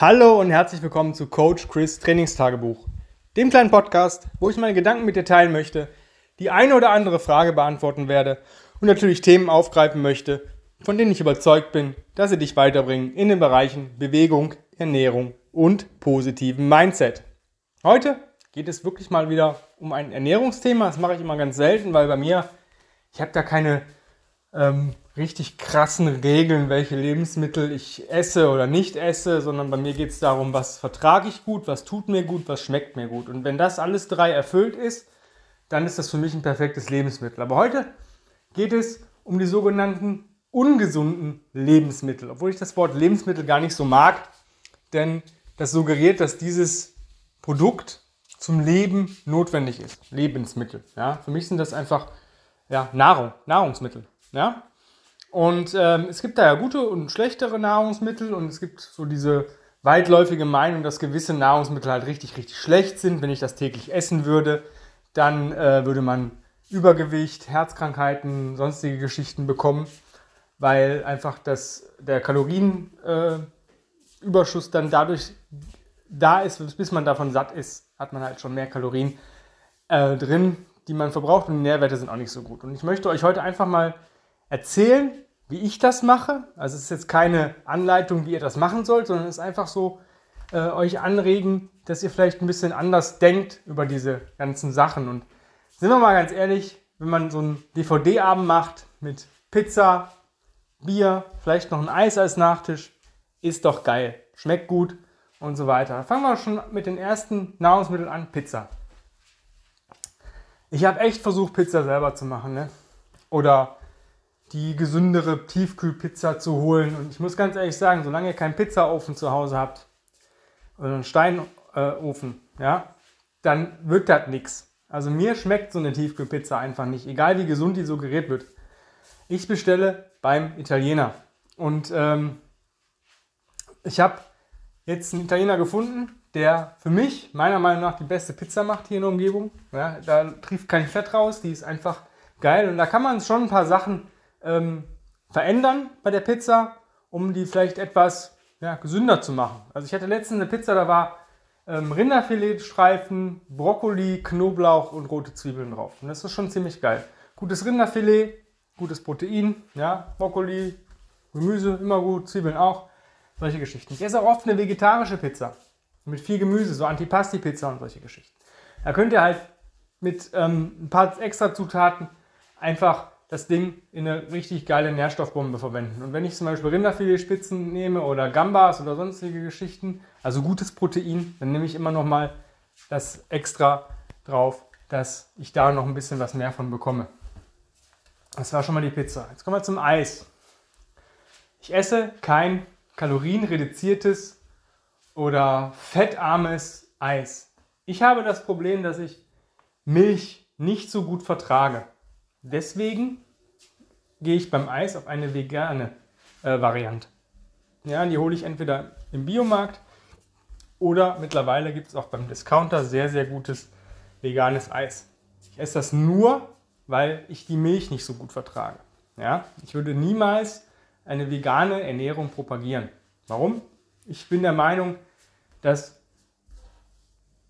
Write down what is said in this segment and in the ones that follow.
Hallo und herzlich willkommen zu Coach Chris Trainingstagebuch, dem kleinen Podcast, wo ich meine Gedanken mit dir teilen möchte, die eine oder andere Frage beantworten werde und natürlich Themen aufgreifen möchte, von denen ich überzeugt bin, dass sie dich weiterbringen in den Bereichen Bewegung, Ernährung und positiven Mindset. Heute geht es wirklich mal wieder um ein Ernährungsthema. Das mache ich immer ganz selten, weil bei mir, ich habe da keine ähm, richtig krassen Regeln, welche Lebensmittel ich esse oder nicht esse, sondern bei mir geht es darum, was vertrage ich gut, was tut mir gut, was schmeckt mir gut. Und wenn das alles drei erfüllt ist, dann ist das für mich ein perfektes Lebensmittel. Aber heute geht es um die sogenannten ungesunden Lebensmittel, obwohl ich das Wort Lebensmittel gar nicht so mag, denn das suggeriert, dass dieses Produkt zum Leben notwendig ist. Lebensmittel. Ja? Für mich sind das einfach ja, Nahrung, Nahrungsmittel. Ja? Und ähm, es gibt da ja gute und schlechtere Nahrungsmittel und es gibt so diese weitläufige Meinung, dass gewisse Nahrungsmittel halt richtig, richtig schlecht sind. Wenn ich das täglich essen würde, dann äh, würde man Übergewicht, Herzkrankheiten, sonstige Geschichten bekommen, weil einfach das, der Kalorienüberschuss äh, dann dadurch da ist, bis man davon satt ist, hat man halt schon mehr Kalorien äh, drin, die man verbraucht und die Nährwerte sind auch nicht so gut. Und ich möchte euch heute einfach mal erzählen, wie ich das mache. Also es ist jetzt keine Anleitung, wie ihr das machen sollt, sondern es ist einfach so, äh, euch anregen, dass ihr vielleicht ein bisschen anders denkt über diese ganzen Sachen. Und sind wir mal ganz ehrlich, wenn man so einen DVD-Abend macht mit Pizza, Bier, vielleicht noch ein Eis als Nachtisch, ist doch geil. Schmeckt gut und so weiter. Fangen wir schon mit den ersten Nahrungsmitteln an, Pizza. Ich habe echt versucht, Pizza selber zu machen. Ne? Oder die gesündere Tiefkühlpizza zu holen. Und ich muss ganz ehrlich sagen, solange ihr keinen Pizzaofen zu Hause habt oder einen Steinofen, ja, dann wird das nichts. Also mir schmeckt so eine Tiefkühlpizza einfach nicht, egal wie gesund die suggeriert wird. Ich bestelle beim Italiener. Und ähm, ich habe jetzt einen Italiener gefunden, der für mich meiner Meinung nach die beste Pizza macht hier in der Umgebung. Ja, da trifft kein Fett raus, die ist einfach geil. Und da kann man schon ein paar Sachen ähm, verändern bei der Pizza, um die vielleicht etwas ja, gesünder zu machen. Also ich hatte letztens eine Pizza, da war ähm, Rinderfiletstreifen, Brokkoli, Knoblauch und rote Zwiebeln drauf. Und das ist schon ziemlich geil. Gutes Rinderfilet, gutes Protein, ja, Brokkoli, Gemüse, immer gut, Zwiebeln auch. Solche Geschichten. Ich esse auch oft eine vegetarische Pizza. Mit viel Gemüse, so Antipasti-Pizza und solche Geschichten. Da könnt ihr halt mit ähm, ein paar extra Zutaten einfach das Ding in eine richtig geile Nährstoffbombe verwenden. Und wenn ich zum Beispiel Rinderfiletspitzen nehme oder Gambas oder sonstige Geschichten, also gutes Protein, dann nehme ich immer noch mal das extra drauf, dass ich da noch ein bisschen was mehr von bekomme. Das war schon mal die Pizza. Jetzt kommen wir zum Eis. Ich esse kein kalorienreduziertes oder fettarmes Eis. Ich habe das Problem, dass ich Milch nicht so gut vertrage. Deswegen gehe ich beim Eis auf eine vegane äh, Variante. Ja, die hole ich entweder im Biomarkt oder mittlerweile gibt es auch beim Discounter sehr, sehr gutes veganes Eis. Ich esse das nur, weil ich die Milch nicht so gut vertrage. Ja, ich würde niemals eine vegane Ernährung propagieren. Warum? Ich bin der Meinung, dass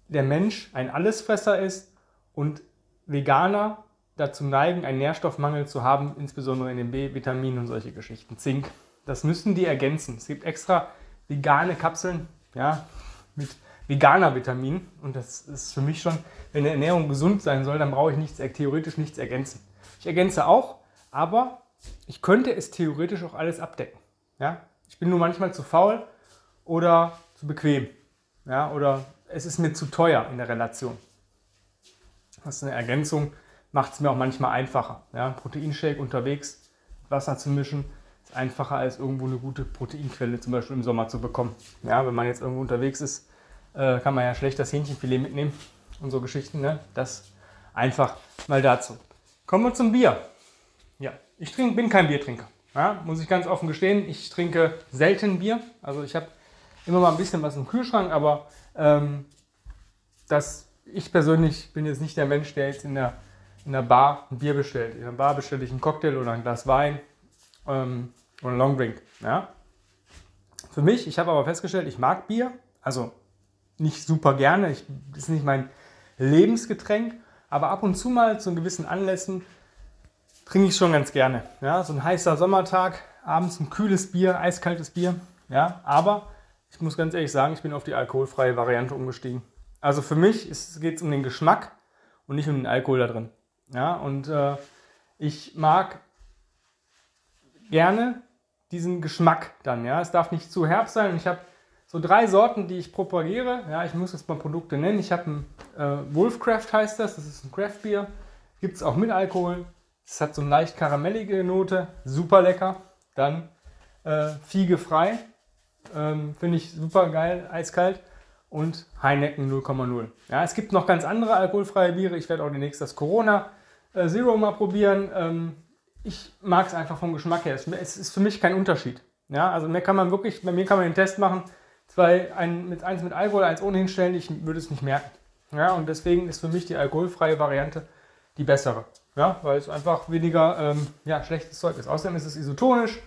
der Mensch ein Allesfresser ist und Veganer dazu neigen, einen Nährstoffmangel zu haben, insbesondere in den B-Vitaminen und solche Geschichten. Zink, das müssen die ergänzen. Es gibt extra vegane Kapseln, ja, mit veganer Vitamin und das ist für mich schon, wenn eine Ernährung gesund sein soll, dann brauche ich nichts, theoretisch nichts ergänzen. Ich ergänze auch, aber ich könnte es theoretisch auch alles abdecken. Ja? Ich bin nur manchmal zu faul oder zu bequem. Ja? Oder es ist mir zu teuer in der Relation. Das ist eine Ergänzung, macht es mir auch manchmal einfacher. Ja, Proteinshake unterwegs, Wasser zu mischen, ist einfacher als irgendwo eine gute Proteinquelle zum Beispiel im Sommer zu bekommen. Ja, wenn man jetzt irgendwo unterwegs ist, äh, kann man ja schlecht das Hähnchenfilet mitnehmen und so Geschichten. Ne? Das einfach mal dazu. Kommen wir zum Bier. Ja, ich trink, bin kein Biertrinker. Ja, muss ich ganz offen gestehen. Ich trinke selten Bier. Also ich habe immer mal ein bisschen was im Kühlschrank, aber ähm, das, ich persönlich bin jetzt nicht der Mensch, der jetzt in der in der Bar ein Bier bestellt. In der Bar bestelle ich einen Cocktail oder ein Glas Wein ähm, oder einen Longdrink. Ja? für mich. Ich habe aber festgestellt, ich mag Bier. Also nicht super gerne. Ich, ist nicht mein Lebensgetränk. Aber ab und zu mal zu gewissen Anlässen trinke ich schon ganz gerne. Ja, so ein heißer Sommertag, abends ein kühles Bier, eiskaltes Bier. Ja, aber ich muss ganz ehrlich sagen, ich bin auf die alkoholfreie Variante umgestiegen. Also für mich geht es um den Geschmack und nicht um den Alkohol da drin. Ja, und äh, ich mag gerne diesen Geschmack dann. Ja, es darf nicht zu herb sein. Und ich habe so drei Sorten, die ich propagiere. Ja, ich muss jetzt mal Produkte nennen. Ich habe ein äh, Wolfcraft heißt das. Das ist ein Craft Bier. Gibt es auch mit Alkohol. Es hat so eine leicht karamellige Note, super lecker. Dann äh, Fiege frei, ähm, finde ich super geil, eiskalt. Und Heineken 0,0. Ja, es gibt noch ganz andere alkoholfreie Biere. Ich werde auch demnächst das Corona äh, Zero mal probieren. Ähm, ich mag es einfach vom Geschmack her. Es ist für mich kein Unterschied. Ja, also mir kann man wirklich, bei mir kann man den Test machen, zwei, ein, mit, eins mit Alkohol, eins ohne hinstellen, ich würde es nicht merken. Ja, und deswegen ist für mich die alkoholfreie Variante die bessere. Ja, weil es einfach weniger ähm, ja, schlechtes Zeug ist. Außerdem ist es isotonisch,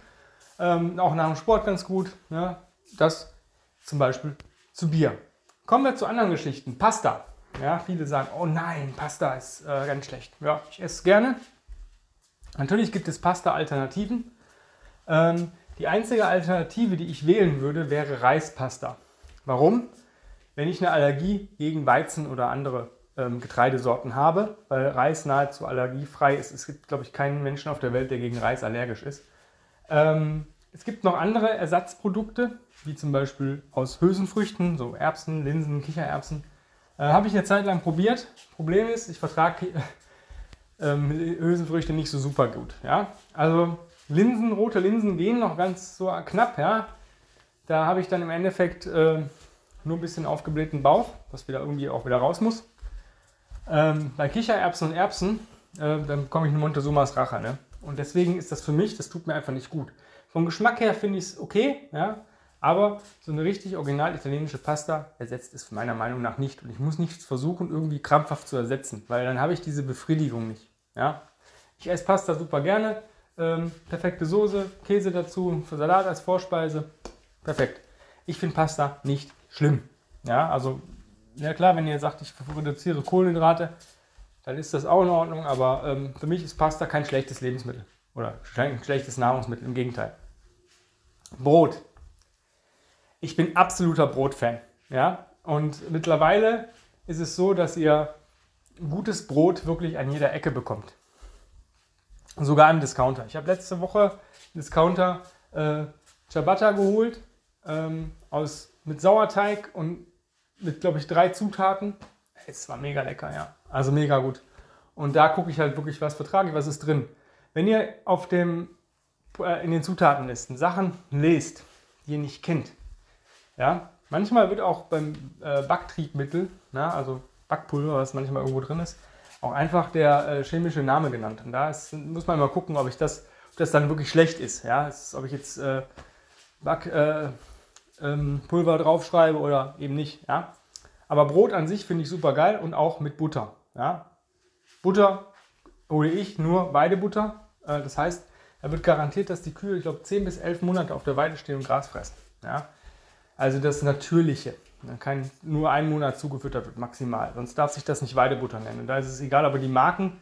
ähm, auch nach dem Sport ganz gut. Ja, das zum Beispiel zu Bier. Kommen wir zu anderen Geschichten. Pasta. Ja, viele sagen, oh nein, Pasta ist äh, ganz schlecht. Ja, ich esse es gerne. Natürlich gibt es Pasta-Alternativen. Ähm, die einzige Alternative, die ich wählen würde, wäre Reispasta. Warum? Wenn ich eine Allergie gegen Weizen oder andere ähm, Getreidesorten habe, weil Reis nahezu allergiefrei ist. Es gibt, glaube ich, keinen Menschen auf der Welt, der gegen Reis allergisch ist. Ähm, es gibt noch andere Ersatzprodukte, wie zum Beispiel aus Hülsenfrüchten, so Erbsen, Linsen, Kichererbsen. Äh, Habe ich eine Zeit lang probiert. Problem ist, ich vertrage ähm, Hülsenfrüchte nicht so super gut. Ja? Also Linsen, rote Linsen gehen noch ganz so knapp. Ja? Da habe ich dann im Endeffekt äh, nur ein bisschen aufgeblähten Bauch, was wieder irgendwie auch wieder raus muss. Ähm, bei Kichererbsen und Erbsen, äh, dann komme ich in Montezumas Rache. Ne? Und deswegen ist das für mich, das tut mir einfach nicht gut. Vom Geschmack her finde ich es okay, ja? Aber so eine richtig original italienische Pasta ersetzt es meiner Meinung nach nicht. Und ich muss nichts versuchen, irgendwie krampfhaft zu ersetzen, weil dann habe ich diese Befriedigung nicht. Ja? Ich esse Pasta super gerne. Ähm, perfekte Soße, Käse dazu, Salat als Vorspeise. Perfekt. Ich finde Pasta nicht schlimm. Ja, also ja klar, wenn ihr sagt, ich reduziere Kohlenhydrate, dann ist das auch in Ordnung, aber ähm, für mich ist Pasta kein schlechtes Lebensmittel oder kein schlechtes Nahrungsmittel, im Gegenteil. Brot. Ich bin absoluter Brotfan, ja, und mittlerweile ist es so, dass ihr gutes Brot wirklich an jeder Ecke bekommt. Sogar im Discounter. Ich habe letzte Woche Discounter äh, Ciabatta geholt ähm, aus, mit Sauerteig und mit, glaube ich, drei Zutaten. Es war mega lecker, ja. Also mega gut. Und da gucke ich halt wirklich, was vertrage ich, was ist drin. Wenn ihr auf dem, äh, in den Zutatenlisten Sachen lest, die ihr nicht kennt, ja, manchmal wird auch beim äh, Backtriebmittel, na, also Backpulver, was manchmal irgendwo drin ist, auch einfach der äh, chemische Name genannt. Und da ist, muss man mal gucken, ob ich das, ob das dann wirklich schlecht ist. Ja, ist, ob ich jetzt äh, Back, äh, ähm, draufschreibe oder eben nicht. Ja? Aber Brot an sich finde ich super geil und auch mit Butter. Ja? Butter hole ich nur Weidebutter. Äh, das heißt, da wird garantiert, dass die Kühe, ich glaube, 10 bis 11 Monate auf der Weide stehen und Gras fressen. Ja? Also das Natürliche. Dann kann nur ein Monat zugefüttert wird, maximal. Sonst darf sich das nicht Weidebutter nennen. Da ist es egal, ob ihr die Marken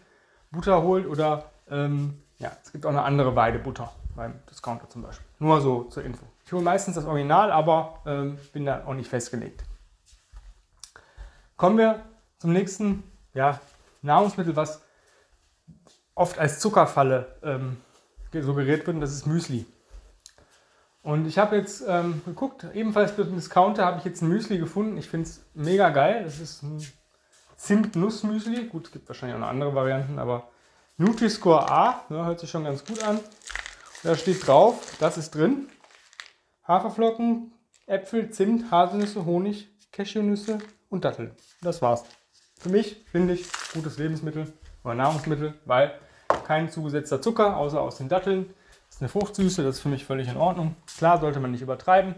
Butter holt oder ähm, ja, es gibt auch eine andere Weidebutter beim Discounter zum Beispiel. Nur so zur Info. Ich hole meistens das Original, aber ähm, bin da auch nicht festgelegt. Kommen wir zum nächsten ja, Nahrungsmittel, was oft als Zuckerfalle ähm, suggeriert wird, und das ist Müsli. Und ich habe jetzt ähm, geguckt, ebenfalls für den Discounter habe ich jetzt ein Müsli gefunden. Ich finde es mega geil. Das ist ein Zimt-Nuss-Müsli. Gut, es gibt wahrscheinlich auch noch andere Varianten, aber Nutri-Score A, ja, hört sich schon ganz gut an. Da steht drauf, das ist drin. Haferflocken, Äpfel, Zimt, Haselnüsse, Honig, Cashewnüsse und Datteln. Das war's. Für mich finde ich gutes Lebensmittel oder Nahrungsmittel, weil kein zugesetzter Zucker, außer aus den Datteln. Eine Fruchtsüße, das ist für mich völlig in Ordnung. Klar, sollte man nicht übertreiben.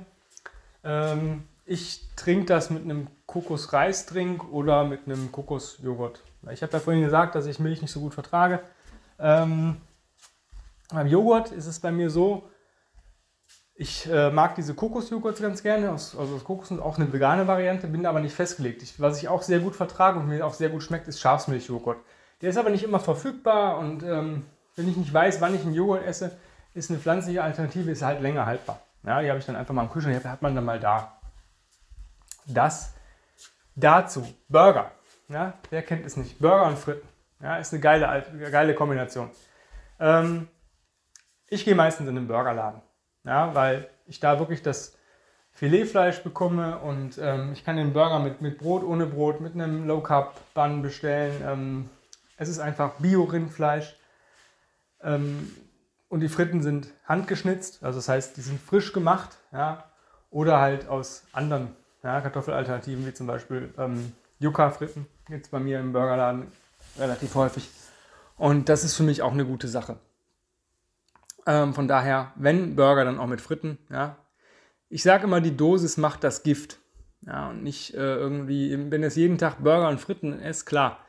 Ähm, ich trinke das mit einem Kokosreisdrink oder mit einem Kokosjoghurt. Ich habe ja vorhin gesagt, dass ich Milch nicht so gut vertrage. Ähm, beim Joghurt ist es bei mir so, Ich äh, mag diese Kokosjoghurts ganz gerne, aus, also aus Kokos auch eine vegane Variante, bin aber nicht festgelegt. Ich, was ich auch sehr gut vertrage und mir auch sehr gut schmeckt, ist Schafsmilchjoghurt. Der ist aber nicht immer verfügbar und ähm, wenn ich nicht weiß, wann ich einen Joghurt esse, ist eine pflanzliche Alternative, ist halt länger haltbar. Ja, die habe ich dann einfach mal im Kühlschrank, die hat man dann mal da. Das dazu. Burger. Ja, wer kennt es nicht? Burger und Fritten. Ja, ist eine geile, geile Kombination. Ähm, ich gehe meistens in den Burgerladen. Ja, weil ich da wirklich das Filetfleisch bekomme und ähm, ich kann den Burger mit, mit Brot, ohne Brot, mit einem Low Carb Bun bestellen. Ähm, es ist einfach Bio-Rindfleisch. Ähm, und die Fritten sind handgeschnitzt, also das heißt, die sind frisch gemacht, ja, oder halt aus anderen ja, Kartoffelalternativen, wie zum Beispiel ähm, Yucca-Fritten, gibt es bei mir im Burgerladen relativ häufig. Und das ist für mich auch eine gute Sache. Ähm, von daher, wenn Burger, dann auch mit Fritten. Ja. Ich sage immer, die Dosis macht das Gift. Ja, und nicht äh, irgendwie, wenn es jeden Tag Burger und Fritten ist, klar.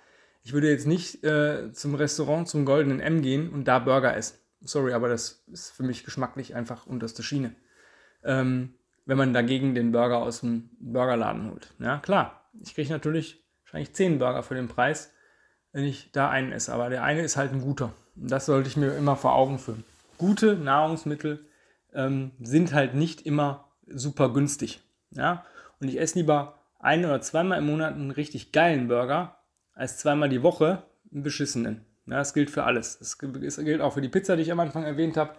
Ich würde jetzt nicht äh, zum Restaurant zum Goldenen M gehen und da Burger essen. Sorry, aber das ist für mich geschmacklich einfach unterste Schiene. Ähm, wenn man dagegen den Burger aus dem Burgerladen holt. Ja, klar. Ich kriege natürlich wahrscheinlich 10 Burger für den Preis, wenn ich da einen esse. Aber der eine ist halt ein guter. Und das sollte ich mir immer vor Augen führen gute Nahrungsmittel ähm, sind halt nicht immer super günstig. Ja? Und ich esse lieber ein- oder zweimal im Monat einen richtig geilen Burger, als zweimal die Woche einen beschissenen. Ja, das gilt für alles. Das gilt auch für die Pizza, die ich am Anfang erwähnt habe.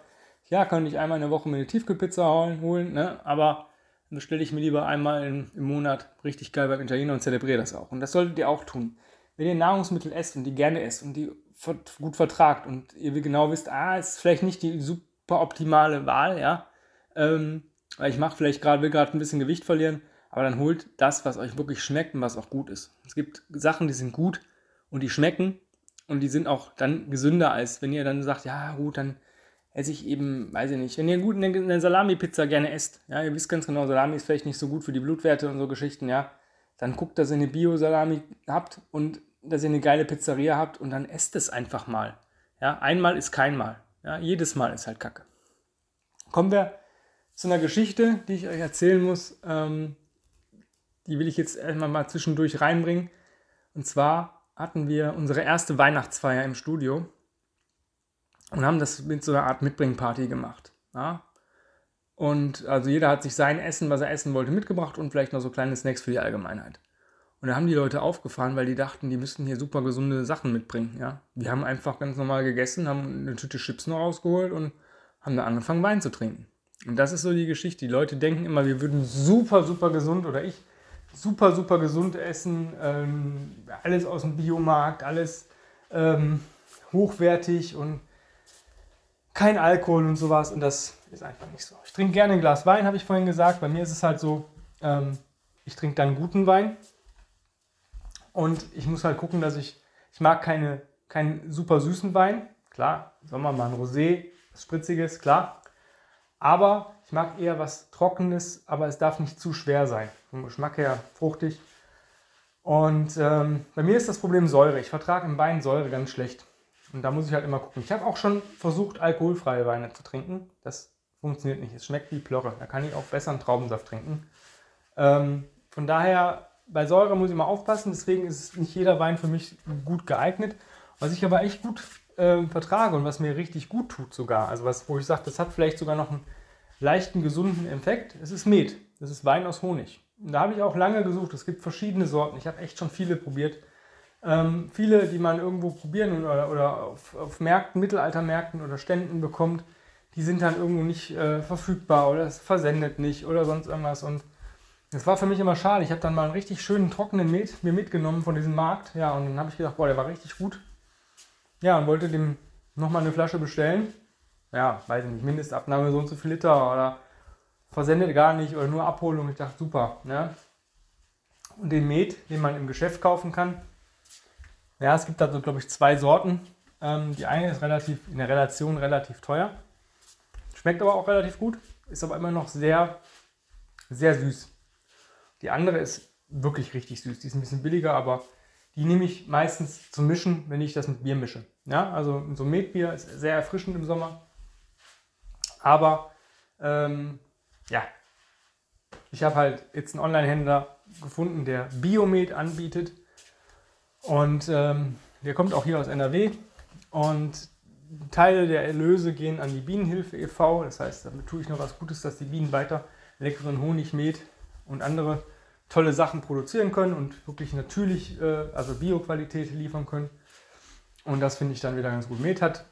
Ja, kann ich einmal in der Woche mir eine Tiefkühlpizza holen, ne? aber dann bestelle ich mir lieber einmal in, im Monat richtig geil beim Italiener und zelebriere das auch. Und das solltet ihr auch tun. Wenn ihr Nahrungsmittel esst und die gerne esst und die gut vertragt und ihr genau wisst, ah, ist vielleicht nicht die super optimale Wahl, ja, ähm, weil ich mache vielleicht gerade, will gerade ein bisschen Gewicht verlieren, aber dann holt das, was euch wirklich schmeckt und was auch gut ist. Es gibt Sachen, die sind gut und die schmecken und die sind auch dann gesünder, als wenn ihr dann sagt, ja gut, dann esse ich eben, weiß ich nicht, wenn ihr gut eine, Salami-Pizza gerne esst, ja, ihr wisst ganz genau, Salami ist vielleicht nicht so gut für die Blutwerte und so Geschichten, ja, dann guckt, dass ihr eine Bio-Salami habt und dass ihr eine geile Pizzeria habt und dann esst es einfach mal. Ja, einmal ist kein Mal. Ja, jedes Mal ist halt Kacke. Kommen wir zu einer Geschichte, die ich euch erzählen muss. Ähm, die will ich jetzt erstmal mal zwischendurch reinbringen. Und zwar hatten wir unsere erste Weihnachtsfeier im Studio und haben das mit so einer Art Mitbringparty gemacht. Ja? Und also jeder hat sich sein Essen, was er essen wollte, mitgebracht und vielleicht noch so kleine Snacks für die Allgemeinheit. Und da haben die Leute aufgefahren, weil die dachten, die müssten hier super gesunde Sachen mitbringen. Ja? Wir haben einfach ganz normal gegessen, haben eine Tüte Chips noch rausgeholt und haben dann angefangen, Wein zu trinken. Und das ist so die Geschichte. Die Leute denken immer, wir würden super, super gesund oder ich super, super gesund essen. Ähm, alles aus dem Biomarkt, alles ähm, hochwertig und kein Alkohol und sowas. Und das ist einfach nicht so. Ich trinke gerne ein Glas Wein, habe ich vorhin gesagt. Bei mir ist es halt so, ähm, ich trinke dann guten Wein. Und ich muss halt gucken, dass ich, ich mag keine, keinen super süßen Wein. Klar, Sommer mal ein Rosé, was Spritziges, klar. Aber ich mag eher was Trockenes, aber es darf nicht zu schwer sein. Vom Geschmack her fruchtig. Und ähm, bei mir ist das Problem Säure. Ich vertrage im Wein Säure ganz schlecht. Und da muss ich halt immer gucken. Ich habe auch schon versucht, alkoholfreie Weine zu trinken. Das funktioniert nicht. Es schmeckt wie Plörre. Da kann ich auch besser einen Traubensaft trinken. Ähm, von daher bei Säure muss ich mal aufpassen, deswegen ist nicht jeder Wein für mich gut geeignet. Was ich aber echt gut äh, vertrage und was mir richtig gut tut sogar, also was, wo ich sage, das hat vielleicht sogar noch einen leichten, gesunden Effekt, es ist Met. Das ist Wein aus Honig. Und da habe ich auch lange gesucht. Es gibt verschiedene Sorten. Ich habe echt schon viele probiert. Ähm, viele, die man irgendwo probieren oder, oder auf, auf Märkten, Mittelaltermärkten oder Ständen bekommt, die sind dann irgendwo nicht äh, verfügbar oder es versendet nicht oder sonst irgendwas. Und das war für mich immer schade. Ich habe dann mal einen richtig schönen trockenen Met mir mitgenommen von diesem Markt. Ja, und dann habe ich gedacht, boah, der war richtig gut. Ja, und wollte dem nochmal eine Flasche bestellen. Ja, weiß ich nicht, Mindestabnahme so und so viel Liter oder versendet gar nicht oder nur Abholung. Ich dachte, super. Ne? Und den Met, den man im Geschäft kaufen kann. Ja, es gibt da so, glaube ich, zwei Sorten. Ähm, die eine ist relativ in der Relation relativ teuer. Schmeckt aber auch relativ gut. Ist aber immer noch sehr, sehr süß. Die andere ist wirklich richtig süß. Die ist ein bisschen billiger, aber die nehme ich meistens zum Mischen, wenn ich das mit Bier mische. Ja, also so Metbier ist sehr erfrischend im Sommer. Aber Ähm, ja, ich habe halt jetzt einen Online-Händler gefunden, der Biomed anbietet. Und ähm, der kommt auch hier aus NRW. Und Teile der Erlöse gehen an die Bienenhilfe e.V. Das heißt, damit tue ich noch was Gutes, dass die Bienen weiter leckeren Honig, Met und andere tolle Sachen produzieren können und wirklich natürlich, äh, also Bioqualität liefern können. Und das finde ich dann wieder ganz gut. Met hat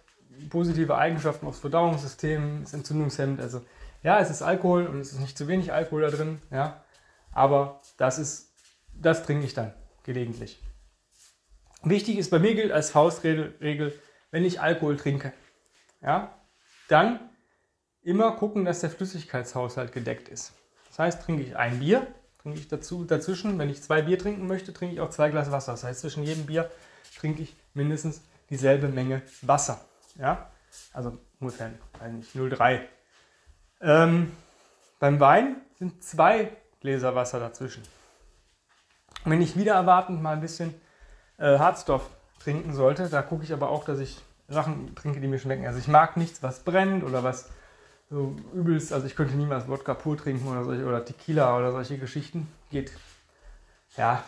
positive Eigenschaften aufs Verdauungssystem, ist entzündungshemmend. Also ja, es ist Alkohol und es ist nicht zu wenig Alkohol da drin, ja. Aber das ist, das trinke ich dann gelegentlich. Wichtig ist bei mir gilt als Faustregel, wenn ich Alkohol trinke, ja, dann immer gucken, dass der Flüssigkeitshaushalt gedeckt ist. Das heißt, trinke ich ein Bier, trinke ich dazu, dazwischen, wenn ich zwei Bier trinken möchte, trinke ich auch zwei Glas Wasser. Das heißt, zwischen jedem Bier trinke ich mindestens dieselbe Menge Wasser. Ja? Also ungefähr, weiß nicht, 0,3. Ähm, beim Wein sind zwei Gläser Wasser dazwischen. Wenn ich wieder erwartend mal ein bisschen äh, Hartstoff trinken sollte, da gucke ich aber auch, dass ich Sachen trinke, die mir schmecken. Also ich mag nichts, was brennt oder was so übelst, also ich könnte niemals Wodka pur trinken oder, solche, oder Tequila oder solche Geschichten. Geht, ja,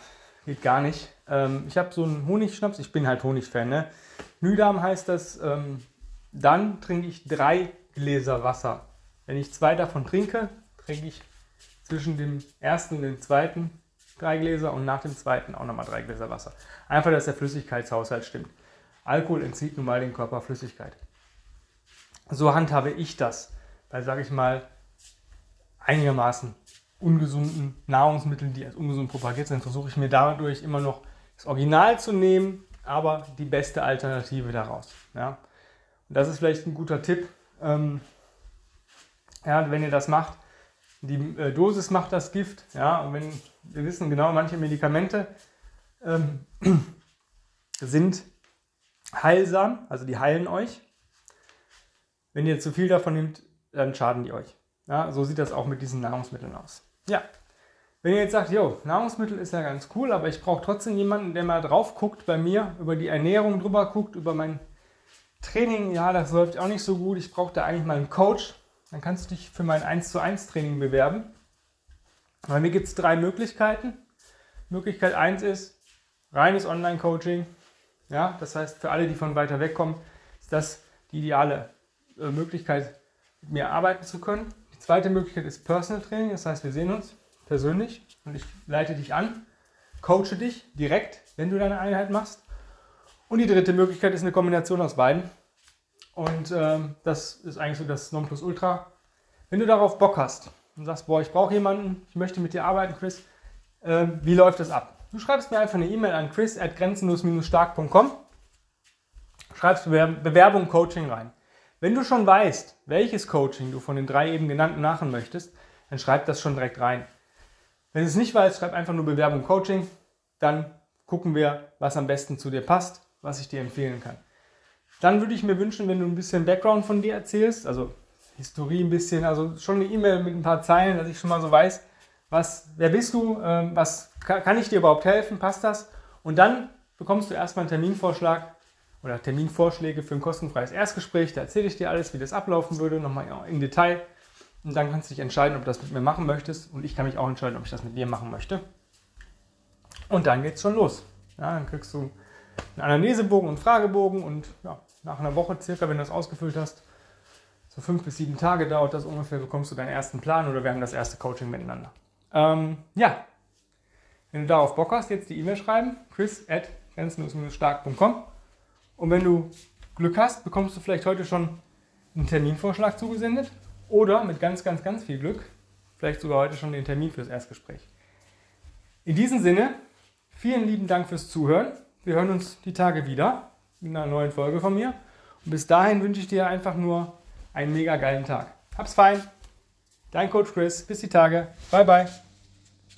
geht gar nicht. Ähm, ich habe so einen Honigschnaps, ich bin halt Honigfan, ne? Nüdam heißt das, ähm, dann trinke ich drei Gläser Wasser. Wenn ich zwei davon trinke, trinke ich zwischen dem ersten und dem zweiten drei Gläser und nach dem zweiten auch nochmal drei Gläser Wasser. Einfach, dass der Flüssigkeitshaushalt stimmt. Alkohol entzieht nun mal den Körper Flüssigkeit. So handhabe ich das bei, sage ich mal, einigermaßen ungesunden Nahrungsmitteln, die als ungesund propagiert sind, versuche ich mir dadurch immer noch das Original zu nehmen, aber die beste Alternative daraus. Ja? Und das ist vielleicht ein guter Tipp. Ähm, ja, wenn ihr das macht, die äh, Dosis macht das Gift. Ja, und wenn wir wissen genau, manche Medikamente ähm, sind heilsam, also die heilen euch. Wenn ihr zu viel davon nehmt, dann schaden die euch. Ja, so sieht das auch mit diesen Nahrungsmitteln aus. Ja, wenn ihr jetzt sagt, jo, Nahrungsmittel ist ja ganz cool, aber ich brauche trotzdem jemanden, der mal drauf guckt bei mir, über die Ernährung drüber guckt, über mein Training, ja, das läuft auch nicht so gut, ich brauche da eigentlich mal einen Coach, dann kannst du dich für mein 1 zu 1 Training bewerben. Bei mir gibt es drei Möglichkeiten. Möglichkeit 1 ist reines Online-Coaching. Ja, das heißt, für alle, die von weiter weg kommen, ist das die ideale äh, Möglichkeit, mir arbeiten zu können. Die zweite Möglichkeit ist Personal Training, das heißt, wir sehen uns persönlich und ich leite dich an, coache dich direkt, wenn du deine Einheit machst. Und die dritte Möglichkeit ist eine Kombination aus beiden. Und ähm, das ist eigentlich so das Nonplusultra. Wenn du darauf Bock hast und sagst, boah, ich brauche jemanden, ich möchte mit dir arbeiten, Chris, äh, wie läuft das ab? Du schreibst mir einfach eine E-Mail an chris at grenzenlos-stark.com, schreibst Bewerbung Coaching rein. Wenn du schon weißt, welches Coaching du von den drei eben genannten machen möchtest, dann schreib das schon direkt rein. Wenn du es nicht weißt, schreib einfach nur Bewerbung Coaching. Dann gucken wir, was am besten zu dir passt, was ich dir empfehlen kann. Dann würde ich mir wünschen, wenn du ein bisschen Background von dir erzählst, also Historie ein bisschen, also schon eine E-Mail mit ein paar Zeilen, dass ich schon mal so weiß, was, wer bist du, ähm, was kann ich dir überhaupt helfen, passt das? Und dann bekommst du erstmal einen Terminvorschlag oder Terminvorschläge für ein kostenfreies Erstgespräch. Da erzähle ich dir alles, wie das ablaufen würde, nochmal im Detail. Und dann kannst du dich entscheiden, ob du das mit mir machen möchtest. Und ich kann mich auch entscheiden, ob ich das mit dir machen möchte. Und dann geht's schon los. Ja, dann kriegst du einen Anamnesebogen und Fragebogen und ja, nach einer Woche circa, wenn du das ausgefüllt hast, so fünf bis sieben Tage dauert das ungefähr, bekommst du deinen ersten Plan oder wir haben das erste Coaching miteinander. Ähm, ja, wenn du darauf Bock hast, jetzt die E-Mail schreiben, chris at grenzenlos-stark.com und wenn du Glück hast, bekommst du vielleicht heute schon einen Terminvorschlag zugesendet oder mit ganz, ganz, ganz viel Glück vielleicht sogar heute schon den Termin fürs Erstgespräch. In diesem Sinne, vielen lieben Dank fürs Zuhören. Wir hören uns die Tage wieder mit einer neuen Folge von mir. Und bis dahin wünsche ich dir einfach nur einen mega geilen Tag. Hab's fein. Dein Coach Chris. Bis die Tage. Bye, bye.